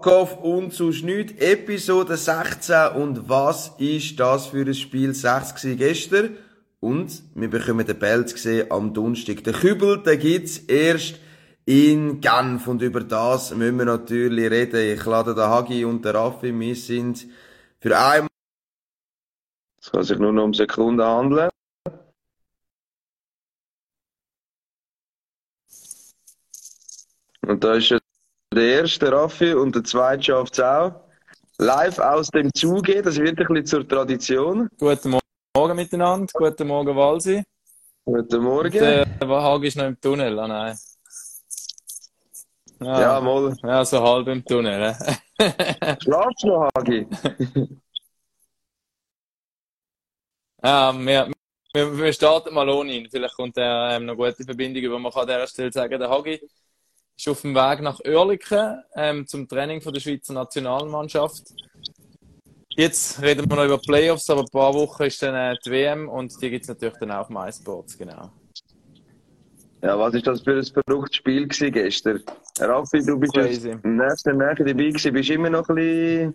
Kickoff und zu nichts. Episode 16. Und was ist das für ein Spiel 6 gestern? Und wir bekommen den Belt gesehen am Donnerstag. Den Kübel, den gibt's erst in Genf. Und über das müssen wir natürlich reden. Ich lade den Hagi und den Raffi. Wir sind für einmal. Es kann sich nur noch um Sekunden handeln. Und da ist der erste Raffi und der zweite schafft es auch. Live aus dem Zuge, das wird ein bisschen zur Tradition. Guten Morgen miteinander, guten Morgen Walsi. Guten Morgen. Der Hagi ist noch im Tunnel, ah nein. Ja, ja mal. Ja, so halb im Tunnel. Schlafst du noch, Hagi? ja, wir, wir, wir starten mal ohne ihn. Vielleicht kommt er ähm, noch gute Verbindung, aber man kann an dieser Stelle sagen, der Hagi ist auf dem Weg nach Oerlikon ähm, zum Training von der Schweizer Nationalmannschaft. Jetzt reden wir noch über Playoffs, aber ein paar Wochen ist dann äh, die WM und die gibt es natürlich dann auch auf MySports, genau. Ja, was ist das für ein verrücktes Spiel gewesen gestern? Raffi, du bist Crazy. im nächsten Nähe dabei gewesen, bist du immer noch ein bisschen,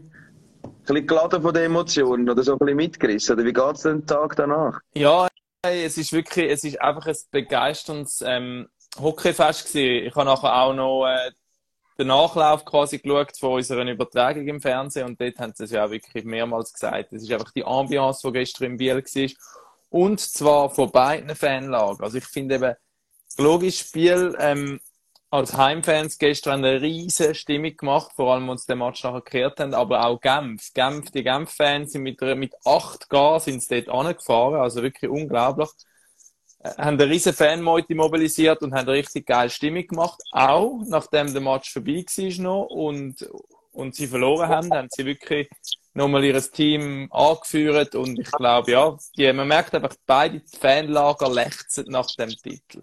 ein bisschen geladen von den Emotionen oder so ein bisschen mitgerissen? Oder wie geht es den Tag danach? Ja, es ist wirklich, es ist einfach ein begeisterndes ähm, Hockeyfest gewesen. Ich habe nachher auch noch äh, den Nachlauf quasi geschaut von unserer Übertragung im Fernsehen und dort haben sie es ja auch wirklich mehrmals gesagt. Es ist einfach die Ambiance, die gestern im Biel war. Und zwar von beiden Fanlagen. Also ich finde eben, logisch Spiel, ähm, als Heimfans gestern eine riesige Stimmung gemacht, vor allem, als den Match nachher gekehrt haben, aber auch Genf. Genf, die Genf-Fans sind mit, mit 8G sind sie dort angefahren, also wirklich unglaublich haben eine riesen Fanmeute mobilisiert und haben richtig geile Stimmung gemacht. Auch nachdem der Match vorbei war noch und, und sie verloren haben, haben sie wirklich nochmal ihr Team angeführt und ich glaube, ja, die, man merkt einfach, beide Fanlager lechzen nach dem Titel.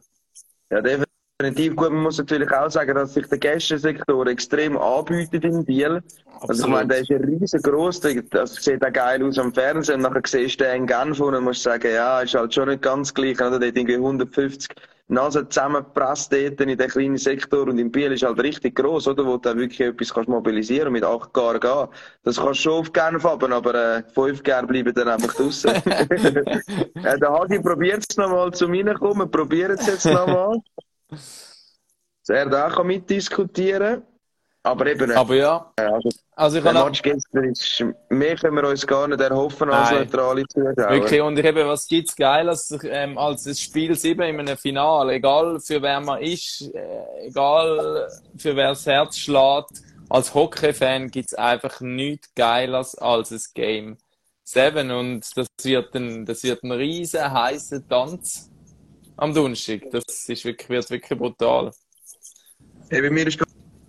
Ja, definitiv. Gut, man muss natürlich auch sagen, dass sich der Gästensektor extrem anbietet in Biel. Absolut. Also ich meine, der ist ja riesengroß, das sieht auch geil aus am Fernsehen. Und nachher siehst du den in Genf und dann musst du sagen, ja, ist halt schon nicht ganz gleich. Oder? Dort irgendwie 150 Nasen zusammengepresst dort in den kleinen Sektor. Und in Biel ist halt richtig groß, oder? Wo du wirklich etwas kannst mobilisieren mit 8 Gar gehen. Das kannst du schon auf Genf haben, aber äh, 5 Gar bleiben dann einfach draussen. äh, der Hagi probiert es nochmal zu mir kommen. Probieren es jetzt nochmal. Er da mitdiskutieren aber eben. Aber ja. Also, also ich der Match gestern ist, mehr können wir uns gar nicht erhoffen als Nein. neutrale Zuschauer. Wirklich, und ich eben, was gibt's geil als, ähm, als das Spiel 7 in einem Finale, egal für wer man ist, äh, egal für wer das Herz schlägt, als Hockey-Fan gibt's einfach nichts Geiles als ein Game 7 und das wird ein, das wird ein riesen heißer Tanz am Donnerstag. Das ist wirklich, wird wirklich brutal. Eben, mir ist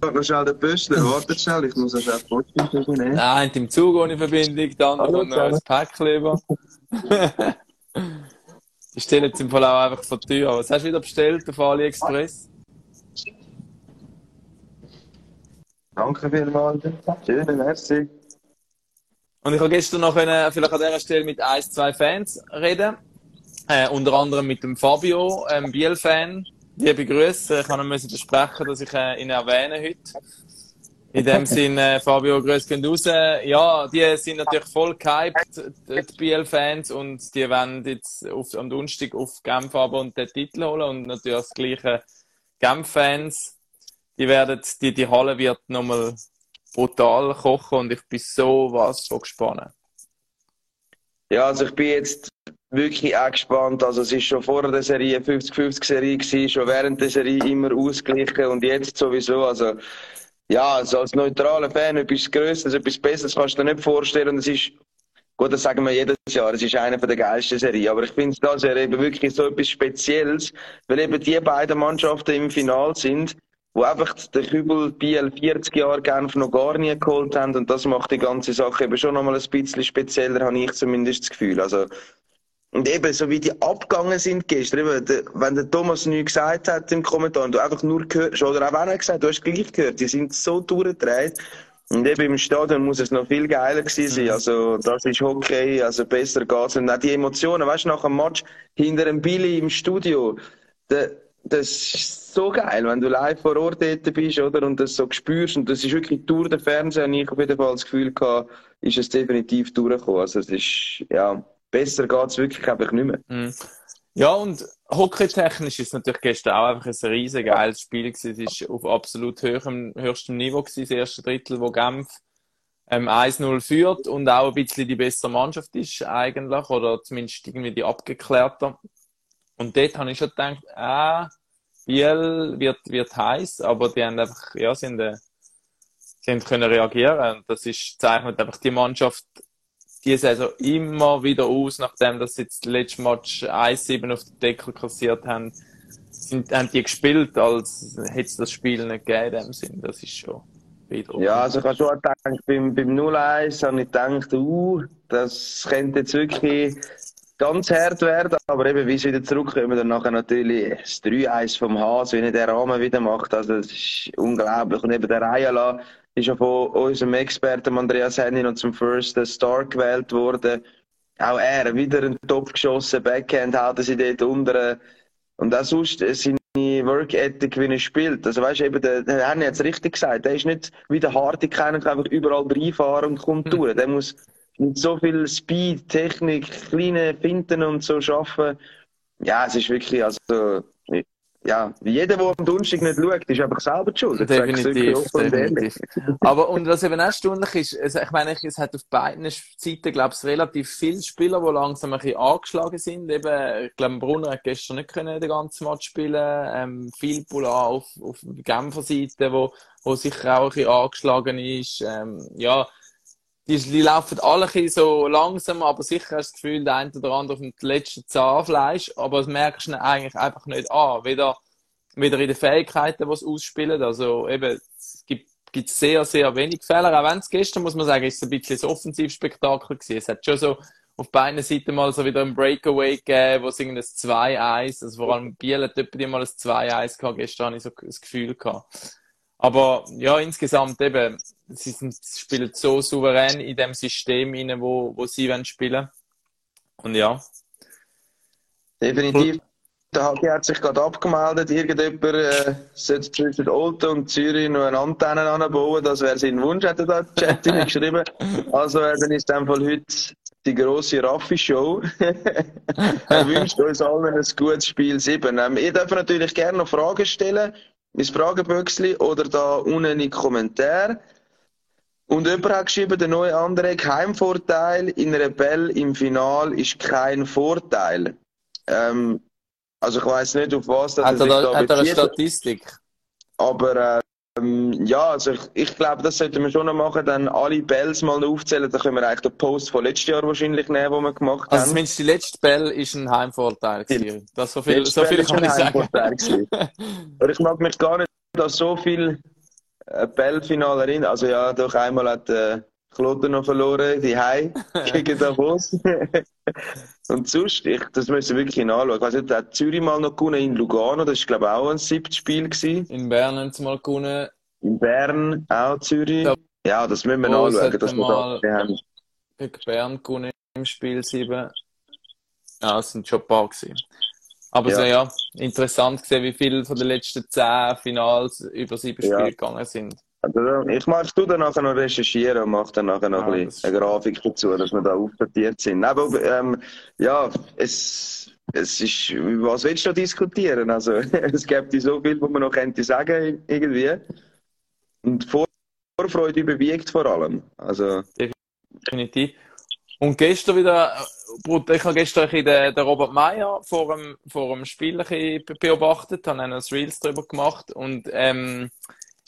noch schnell den Pöstler, wartet schnell, ich muss schnell Posten nehmen. Nein, im Zug ohne Verbindung, dann kommt noch ein Päckchen über. ich stelle jetzt im Fall auch einfach vor die Tür. Was hast du wieder bestellt auf AliExpress? Danke vielmals. Schön, merci. Und ich habe gestern noch können, vielleicht an dieser Stelle mit ein, zwei Fans reden. Äh, unter anderem mit dem Fabio, ähm, Biel-Fan, Liebe Grüße, ich kann müssen versprechen, dass ich äh, ihn erwähne heute. In dem Sinne, äh, Fabio, Grüße gehen raus. Ja, die sind natürlich voll gehypt, die BL-Fans, und die werden jetzt auf, am Donnerstag auf Genf aber und den Titel holen und natürlich das gleiche Genf-Fans. Die werden, die, die Halle wird nochmal brutal kochen und ich bin so was von gespannt. Ja, also ich bin jetzt wirklich auch gespannt. Also es ist schon vor der Serie 50-50-Serie gewesen, schon während der Serie immer ausgeglichen und jetzt sowieso. Also ja, also als neutraler Fan etwas Größeres, etwas Besseres kannst du dir nicht vorstellen. Und es ist, gut, das sagen wir jedes Jahr, es ist eine der geilsten Serien. Aber ich finde das ja eben wirklich so etwas Spezielles, weil eben die beiden Mannschaften im Final sind wo einfach der Kübel Biel 40 Jahre Genf noch gar nie geholt haben und das macht die ganze Sache eben schon nochmal ein bisschen spezieller, habe ich zumindest das Gefühl. Also, und eben, so wie die abgegangen sind gestern, eben, wenn der Thomas nichts gesagt hat im Kommentar und du einfach nur gehört hast, oder auch wenn er gesagt du hast gleich gehört, die sind so durchgedreht. Und eben im Stadion muss es noch viel geiler gewesen sein. Mhm. Also, das ist Hockey, also besser geht's. Und auch die Emotionen, weißt du, nach dem Match hinter dem Billy im Studio, der, das ist so geil, wenn du live vor Ort dort bist, oder? Und das so spürst. Und das ist wirklich durch den Fernseher. Und ich auf jeden Fall das Gefühl gehabt, ist es definitiv durchgekommen. Also, es ist, ja, besser geht's wirklich einfach nicht mehr. Mhm. Ja, und hockeytechnisch ist es natürlich gestern auch einfach ein riesen geiles Spiel gewesen. Es ist auf absolut höherem, höchstem Niveau gewesen, das erste Drittel, wo Genf ähm, 1-0 führt und auch ein bisschen die bessere Mannschaft ist eigentlich, oder zumindest irgendwie die abgeklärter. Und dort habe ich schon gedacht, ah, Biel wird, wird heiß, aber die haben einfach, ja, sind, äh, sie haben können reagieren. Und das ist, zeichnet einfach die Mannschaft die Saison immer wieder aus, nachdem dass sie jetzt letzten Match 1-7 auf den Deckel kassiert haben, sind, haben die gespielt, als hätte es das Spiel nicht gegeben in dem Sinn. Das ist schon beeindruckend. Ja, also ich habe schon gedacht, beim, beim 0-1 habe ich gedacht, uh, das könnte jetzt wirklich ganz hart werden, aber eben, wie sie wieder zurückkommen, dann nachher natürlich das 3-1 vom Haas, wie er den Rahmen wieder macht, also das ist unglaublich. Und eben der Ayala ist ja von unserem Experten Andreas Hennin und zum First Star gewählt worden. Auch er, wieder einen Topf geschossen, Backhand haut sie dort unter. Und auch sonst seine Work Ethic, wie er spielt. Also weißt du, eben, der, der Henni hat es richtig gesagt, der ist nicht wie der Hartig, der einfach überall reinfahren und kommt mhm. durch. Der muss mit so viel Speed, Technik, kleine Finten und so schaffen. Ja, es ist wirklich, also, ja, jeder, der am Donnerstag nicht schaut, ist einfach selber schuld. Definitiv, definitiv. Aber, und was eben auch stundlich ist, also ich meine, es hat auf beiden Seiten, glaube ich, relativ viele Spieler, die langsam ein bisschen angeschlagen sind. Eben, ich glaube, Brunner hat gestern nicht können den ganzen Match spielen, ähm, viel Pula auf, auf der Genfer Seite, wo, wo sicher auch ein bisschen angeschlagen ist, ähm, ja, die, laufen alle so langsam, aber sicher hast du das Gefühl, der eine oder andere auf dem letzten Zahnfleisch, aber das merkst du eigentlich einfach nicht an. Weder, weder in den Fähigkeiten, die sie ausspielen, also eben, es gibt, gibt sehr, sehr wenig Fehler, auch wenn es gestern, muss man sagen, ist es ein bisschen ein Offensivspektakel gewesen. Es hat schon so auf beiden Seiten mal so wieder ein Breakaway gegeben, wo es irgendein 2-1, also vor allem Biel hat etwa mal ein 2-1 gehabt, gestern habe ich so das Gefühl gehabt. Aber ja, insgesamt eben, sie sind, spielen so souverän in dem System rein, wo, wo sie wollen spielen. Und ja. Definitiv. Der Hagi hat sich gerade abgemeldet. Irgendjemand äh, sollte zwischen Olten und Zürich noch eine Antenne anbauen. Das wäre sein Wunsch, hat er da im Chat geschrieben. Also, äh, dann ist dann von heute die grosse Raffi-Show. er wünscht uns allen ein gutes Spiel 7. Ähm, ihr dürft natürlich gerne noch Fragen stellen mein Fragebüchsli oder da unten in die Kommentare. Und jemand hat geschrieben, der neue andere Heimvorteil in Rebell im Final ist kein Vorteil. Ähm, also ich weiß nicht, auf was das hat er, da, hat er eine Statistik? Aber äh, ähm, ja, also ich, ich glaube, das sollten wir schon noch machen, dann alle Bells mal aufzählen, dann können wir eigentlich den Post von letztes Jahr wahrscheinlich nehmen, den wir gemacht also haben. Also zumindest die letzte Bell ist ein Heimvorteil gewesen. Das so viel, so viel kann ich sagen. Aber ich mag mich gar nicht an so viel äh, Bell-Finale erinnern. Also ja, doch einmal hat äh, Klotter noch verloren, die Hai gegen Davos. Und sonst, ich, das müssen wir wirklich nachschauen. Ich weiß nicht, hat Zürich mal noch gewonnen in Lugano, das war glaube ich auch ein siebtes Spiel gewesen. In Bern haben sie mal gewonnen. In Bern auch Zürich. Ja, ja das müssen wir oh, nachschauen, dass wir da wir haben. Gegen Bern gewonnen im Spiel 7. Ja, es sind schon ein paar gewesen. Aber ja. so ja, interessant gesehen, wie viele von den letzten zehn Finals über sieben Spiele ja. gegangen sind. Also, ich mache du dann nachher noch recherchieren und mache dann nachher noch ja, ein bisschen eine Grafik dazu, dass wir da aufdatiert sind. Aber ähm, ja, es, es ist, was willst du diskutieren? Also, es gibt so viel, was man noch könnte sagen, irgendwie. Und Vorfreude überwiegt vor allem. Also. Definitiv. Und gestern wieder, ich habe gestern den, den Robert Meyer vor dem, vor dem Spiel beobachtet, habe ein Reels darüber gemacht und, ähm,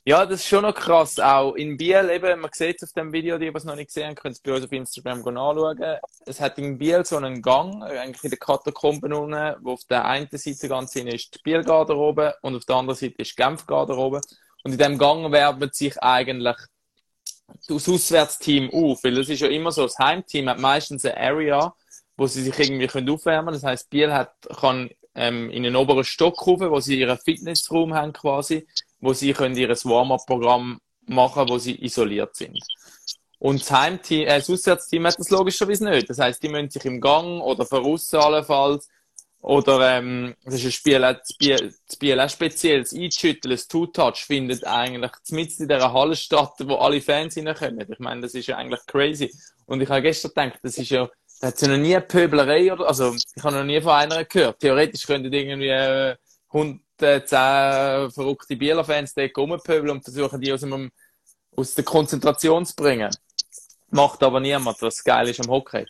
ja, das ist schon noch krass. Auch in Biel eben, man sieht es auf dem Video, die es noch nicht gesehen haben, könnt es bei uns auf Instagram anschauen. Es hat in Biel so einen Gang, eigentlich in den Katakomben unten, wo auf der einen Seite ganz hin ist die Bielgarderobe und auf der anderen Seite ist die Genfgarderobe. Und in dem Gang wärmen sich eigentlich das Auswärtsteam auf, weil es ist ja immer so, das Heimteam hat meistens eine Area, wo sie sich irgendwie können aufwärmen können. Das heißt, Biel hat, kann ähm, in den oberen Stock rauf, wo sie ihren Fitnessraum haben quasi wo sie können ihr Warm-up-Programm machen, wo sie isoliert sind. Und das Heimteam, äh, das Auswärtsteam hat das logischerweise nicht. Das heißt, die müssen sich im Gang oder voraus allenfalls Oder ähm, das ist ein Spiel, das Spiel, das Spiel auch speziell, das Einschütteln, das Two-Touch findet eigentlich mitten in dieser Halle statt, wo alle Fans hineinkommen. Ich meine, das ist ja eigentlich crazy. Und ich habe gestern gedacht, das ist ja, da hat es ja noch nie eine Pöblerei oder, also ich habe noch nie von einer gehört. Theoretisch könnten irgendwie äh, 110 verrückte Bieler-Fans dort rumpöbeln und versuchen, die aus, dem, aus der Konzentration zu bringen. Macht aber niemand, was geil ist am Hockey.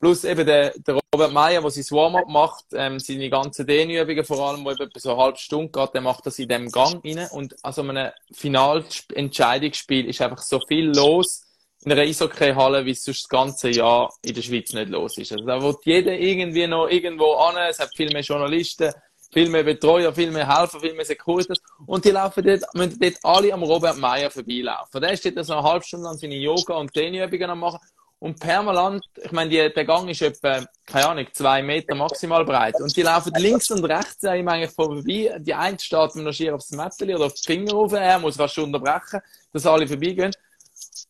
Plus eben der, der Robert Meyer, der sein Warm-up macht, ähm, seine ganzen Dehnübungen vor allem, wo eben so eine halbe Stunde geht, der macht das in dem Gang rein. Und also einem Finalentscheidungsspiel ist einfach so viel los in einer Eishockey-Halle, wie es sonst das ganze Jahr in der Schweiz nicht los ist. Also da wird jeder irgendwie noch irgendwo an, es hat viel mehr Journalisten, viel mehr Betreuer, viel mehr Helfer, viel mehr Securitas. Und die laufen dort, müssen dort alle am Robert Meyer vorbeilaufen. Der steht da so eine halbe Stunde lang seine Yoga- und Dehnübungen am machen. Und permanent, ich meine, der Gang ist etwa, keine Ahnung, zwei Meter maximal breit. Und die laufen links und rechts an ihm eigentlich vorbei. Die eine steht mit noch schier aufs Mäppeli oder auf die Finger rauf. Er muss fast unterbrechen, dass alle vorbeigehen.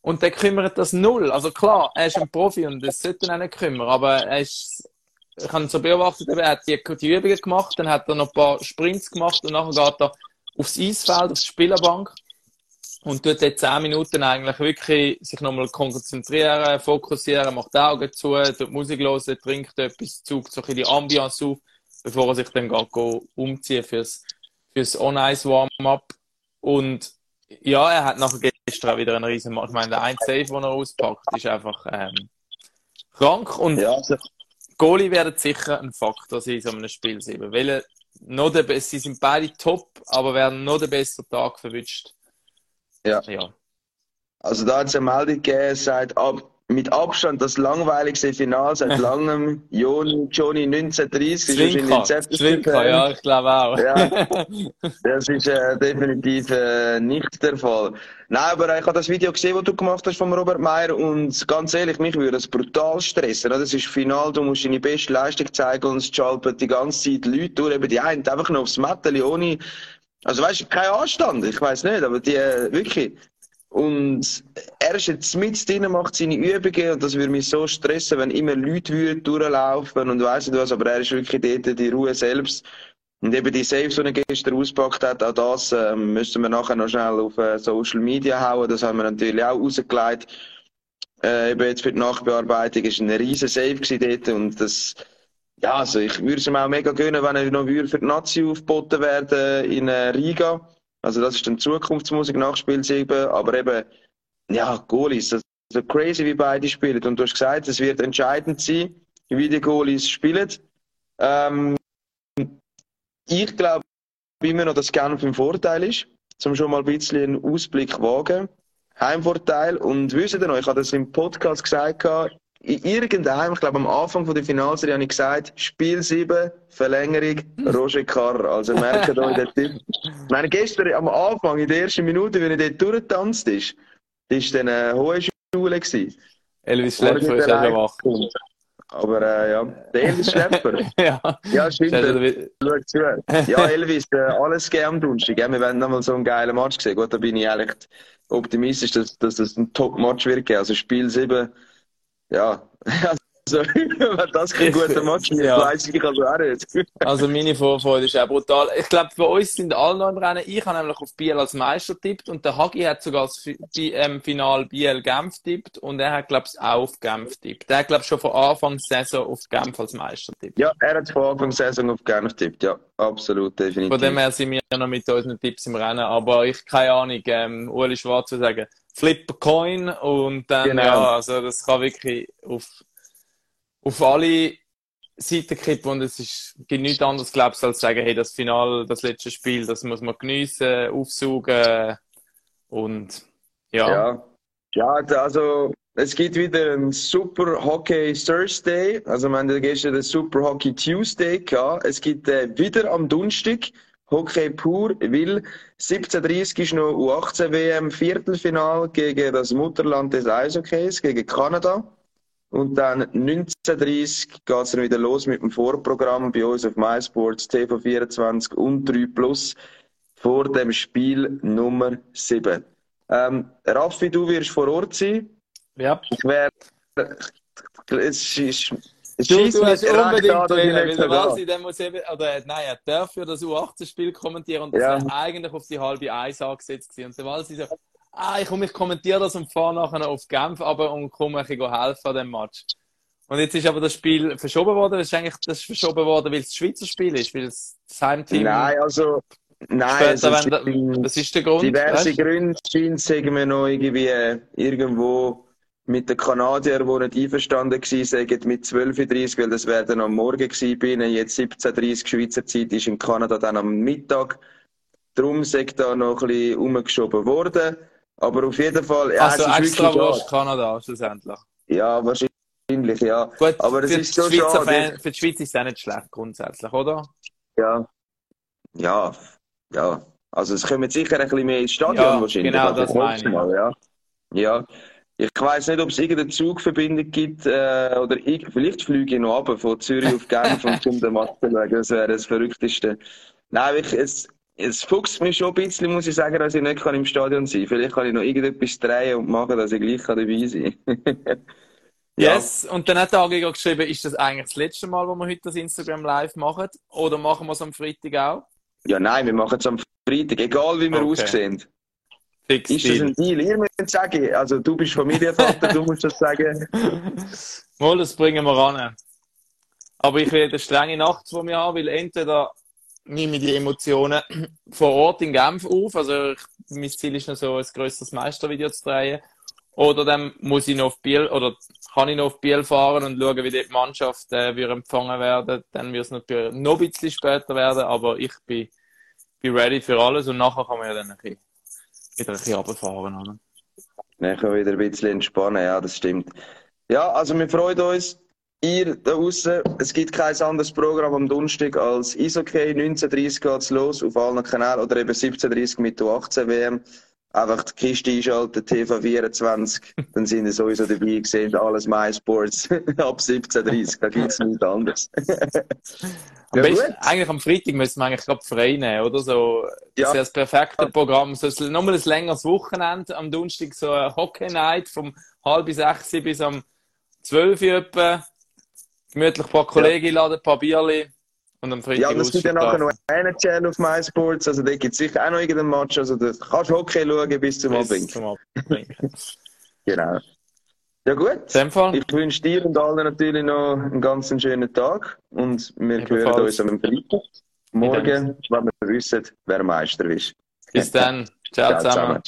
Und der kümmert das null. Also klar, er ist ein Profi und das sollte ihn auch nicht kümmern. Aber er ist, ich habe so beobachtet, er hat die, die Übungen gemacht, dann hat er noch ein paar Sprints gemacht und nachher geht er aufs Eisfeld, auf die Spielerbank und tut dort 10 Minuten eigentlich wirklich sich nochmal konzentrieren, fokussieren, macht die Augen zu, tut Musik hören, trinkt etwas, zieht so ein die Ambiance auf, bevor er sich dann geht, umziehen fürs, fürs On-Ice-Warm-Up. Und ja, er hat nachher gestern wieder einen riesen, ich meine, der ein Save, den er auspackt, ist einfach ähm, krank und ja. Goalie werden sicher ein Faktor sein in so einem Spiel 7, weil noch der, sie sind beide top, aber werden noch den besseren Tag verwünscht ja. ja. Also da hat es eine Meldung gegeben, seit ab, mit Abstand das langweiligste Finale seit langem. Joni, Johnny 1930 Zwinker, ist Zwinker, ja, ich glaube auch. Ja, das ist äh, definitiv äh, nicht der Fall. Nein, aber ich habe das Video gesehen, das du gemacht hast von Robert Meyer und ganz ehrlich, mich würde das brutal stressen. Das ist Final, du musst deine beste Leistung zeigen und es schalten die ganze Zeit Leute durch, eben die einen einfach noch aufs Mätteli ohne also weißt du, kein Anstand, ich weiß nicht, aber die wirklich. Und er ist jetzt mit drin, macht seine Übungen und das würde mich so stressen, wenn immer Leute würden durchlaufen und weiss nicht was, aber er ist wirklich dort die Ruhe selbst. Und eben die Saves, die er gestern ausgepackt hat, auch das ähm, müssen wir nachher noch schnell auf äh, Social Media hauen. Das haben wir natürlich auch rausgelegt. Äh, eben jetzt für die Nachbearbeitung ist ein riesen Save dort und das, ja, also ich würde es ihm auch mega gönnen, wenn er noch für die Nazi aufgeboten werden in äh, Riga. Also das ist dann Zukunftsmusik nach Spiel 7. Aber eben, ja, Goalies, das ist so crazy, wie beide spielen. Und du hast gesagt, es wird entscheidend sein, wie die Goalies spielen. Ähm, ich glaube immer noch, dass Genf im Vorteil ist, zum schon mal ein bisschen einen Ausblick wagen. Heimvorteil. Und wisst ihr noch, ich habe das im Podcast gesagt, in irgendeinem, ich glaube am Anfang von der Finalserie habe ich gesagt, Spiel 7, Verlängerung, Roger Carr. Also merkt euch den Typ. Ich meine, gestern am Anfang, in der ersten Minute, wenn er dort durchgetanzt ist, ist dann eine hohe Schule gewesen. Elvis Schlepper ist ja schon wach. Aber äh, ja, der Elvis Schlepper. ja. ja, stimmt. Schau zu. Ja, Elvis, äh, alles gegeben am Donnerstag. Wir werden nochmal so einen geilen Match sehen. Gut, da bin ich ehrlich optimistisch, dass, dass das ein Top-Match wird geben. Also Spiel 7 ja, also, das kein guter Match ist, ja. weiß ich also auch nicht. also, meine Vorfreude ist auch brutal. Ich glaube, bei uns sind alle noch im Rennen. Ich habe nämlich auf Biel als Meister tippt und der Hagi hat sogar das ähm, Final Biel Genf tippt und er hat, glaube ich, auch auf Genf tippt. Der hat, glaube ich, schon von Anfang der Saison auf Genf als Meister tippt. Ja, er hat von Anfang der Saison auf Genf tippt, ja. Absolut, definitiv. Von dem her sind wir noch mit unseren Tipps im Rennen, aber ich keine Ahnung, ähm, Uli Schwarz zu sagen Flip a Coin und dann, genau. ja, also das kann wirklich auf, auf alle Seiten kippen und es ist, gibt nichts anderes, glaubst als sagen, hey, das Final, das letzte Spiel, das muss man geniessen, aufsaugen und, ja. Ja, ja also, es gibt wieder ein Super Hockey Thursday, also wir haben gestern den Super Hockey Tuesday gehabt. Es gibt äh, wieder am Donnerstag Hockey pur, weil 1730 ist noch U18 WM Viertelfinal gegen das Mutterland des Eishockeys, gegen Kanada. Und dann 1930 geht es dann wieder los mit dem Vorprogramm bei uns auf MySports TV24 und 3 Plus vor dem Spiel Nummer 7. Ähm, Raffi, du wirst vor Ort sein. Ja. Ich werde, es ist Du, du hast unbedingt wählen, weil der Walsi, der muss eben, oder nein, er darf ja das U18-Spiel kommentieren und das ja. wäre eigentlich auf die halbe Eis angesetzt gewesen. Und der Walsi so, ah, ich komme, ich kommentiere das und fahre nachher auf Genf aber und komme ein bisschen helfen an dem Match. Und jetzt ist aber das Spiel verschoben worden. Das ist eigentlich das ist verschoben worden, weil es das Schweizer Spiel ist, weil es das Heimteam. Nein, also Nein, Später, also, da, was ist der Grund? Diverse weißt? Gründe scheint, sagen wir noch irgendwie äh, irgendwo mit den Kanadiern, die nicht einverstanden waren, sagen mit 12.30 weil das wäre dann am Morgen gewesen bin. Jetzt 17.30 Schweizer Zeit ist in Kanada dann am Mittag. Darum sagt da noch ein bisschen umgeschoben worden. Aber auf jeden Fall, ja, also es ist extra wirklich Kanada schlussendlich. Ja, wahrscheinlich, ja. Gut, Aber das ist so schade. Fan, für die Schweiz ist es auch nicht schlecht grundsätzlich, oder? Ja. Ja, ja. Also es kommen sicher ein bisschen mehr ins Stadion ja, wahrscheinlich. Genau, das meine ich. Mal, ja. ja. Ich weiß nicht, ob es irgendeine Zugverbindung gibt, äh, oder ich, vielleicht fliege ich noch ab von Zürich auf Genf und zum den Match zu schauen. Das wäre das Verrückteste. Nein, ich, es, es fuchst mich schon ein bisschen, muss ich sagen, dass ich nicht kann im Stadion sein kann. Vielleicht kann ich noch irgendetwas drehen und machen, dass ich gleich dabei sein kann. ja. Yes, und dann hat der AG geschrieben, ist das eigentlich das letzte Mal, wo wir heute das Instagram live machen? Oder machen wir es am Freitag auch? Ja, nein, wir machen es am Freitag, egal wie wir okay. aussehen. Fix ist das ein Deal? Ihr müsst sagen, also du bist Familienvater, du musst das sagen. Mal, das bringen wir an. Aber ich werde eine strenge Nacht von mir haben, weil entweder nehme ich die Emotionen vor Ort in Genf auf, also ich, mein Ziel ist noch so ein grösseres Meistervideo zu drehen, oder dann muss ich noch auf Biel, oder kann ich noch auf Biel fahren und schauen, wie die Mannschaft äh, wir empfangen werden. Dann wird es natürlich noch ein bisschen später werden, aber ich bin, bin ready für alles und nachher kann man ja dann ein bisschen wieder ein bisschen runterfahren, oder? Dann können wieder ein bisschen entspannen, ja, das stimmt. Ja, also wir freuen uns. Ihr da draußen, es gibt kein anderes Programm am Donnerstag als Isokay. 19.30 geht's los auf allen Kanälen oder eben 17.30 mit U18 WM. Einfach die Kiste einschalten, TV24, dann sind ihr sowieso dabei gesehen, alles MySports ab 17.30 da gibt's nichts anderes. Am besten, eigentlich am Freitag müssen wir eigentlich gerade frei nehmen, oder? So, das ja. wäre das perfekte Programm. So, nochmal ein längeres Wochenende. Am Donnerstag so eine Hockey-Night vom halb sechs bis am zwölf etwa. Gemütlich ein paar Kollegen ja. laden, ein paar Bierli. Und am Freitag Ja, und es gibt ja nachher noch einen Channel auf MySports. Also da gibt es sicher auch noch irgendeinen Match. Also da kannst du Hockey schauen bis zum Abend. Genau. Ja gut. Ich wünsche dir und allen natürlich noch einen ganz schönen Tag und wir hören uns am Freitag. Morgen, wenn wir wissen, wer Meister ist. Bis dann. Ciao, Ciao zusammen. zusammen.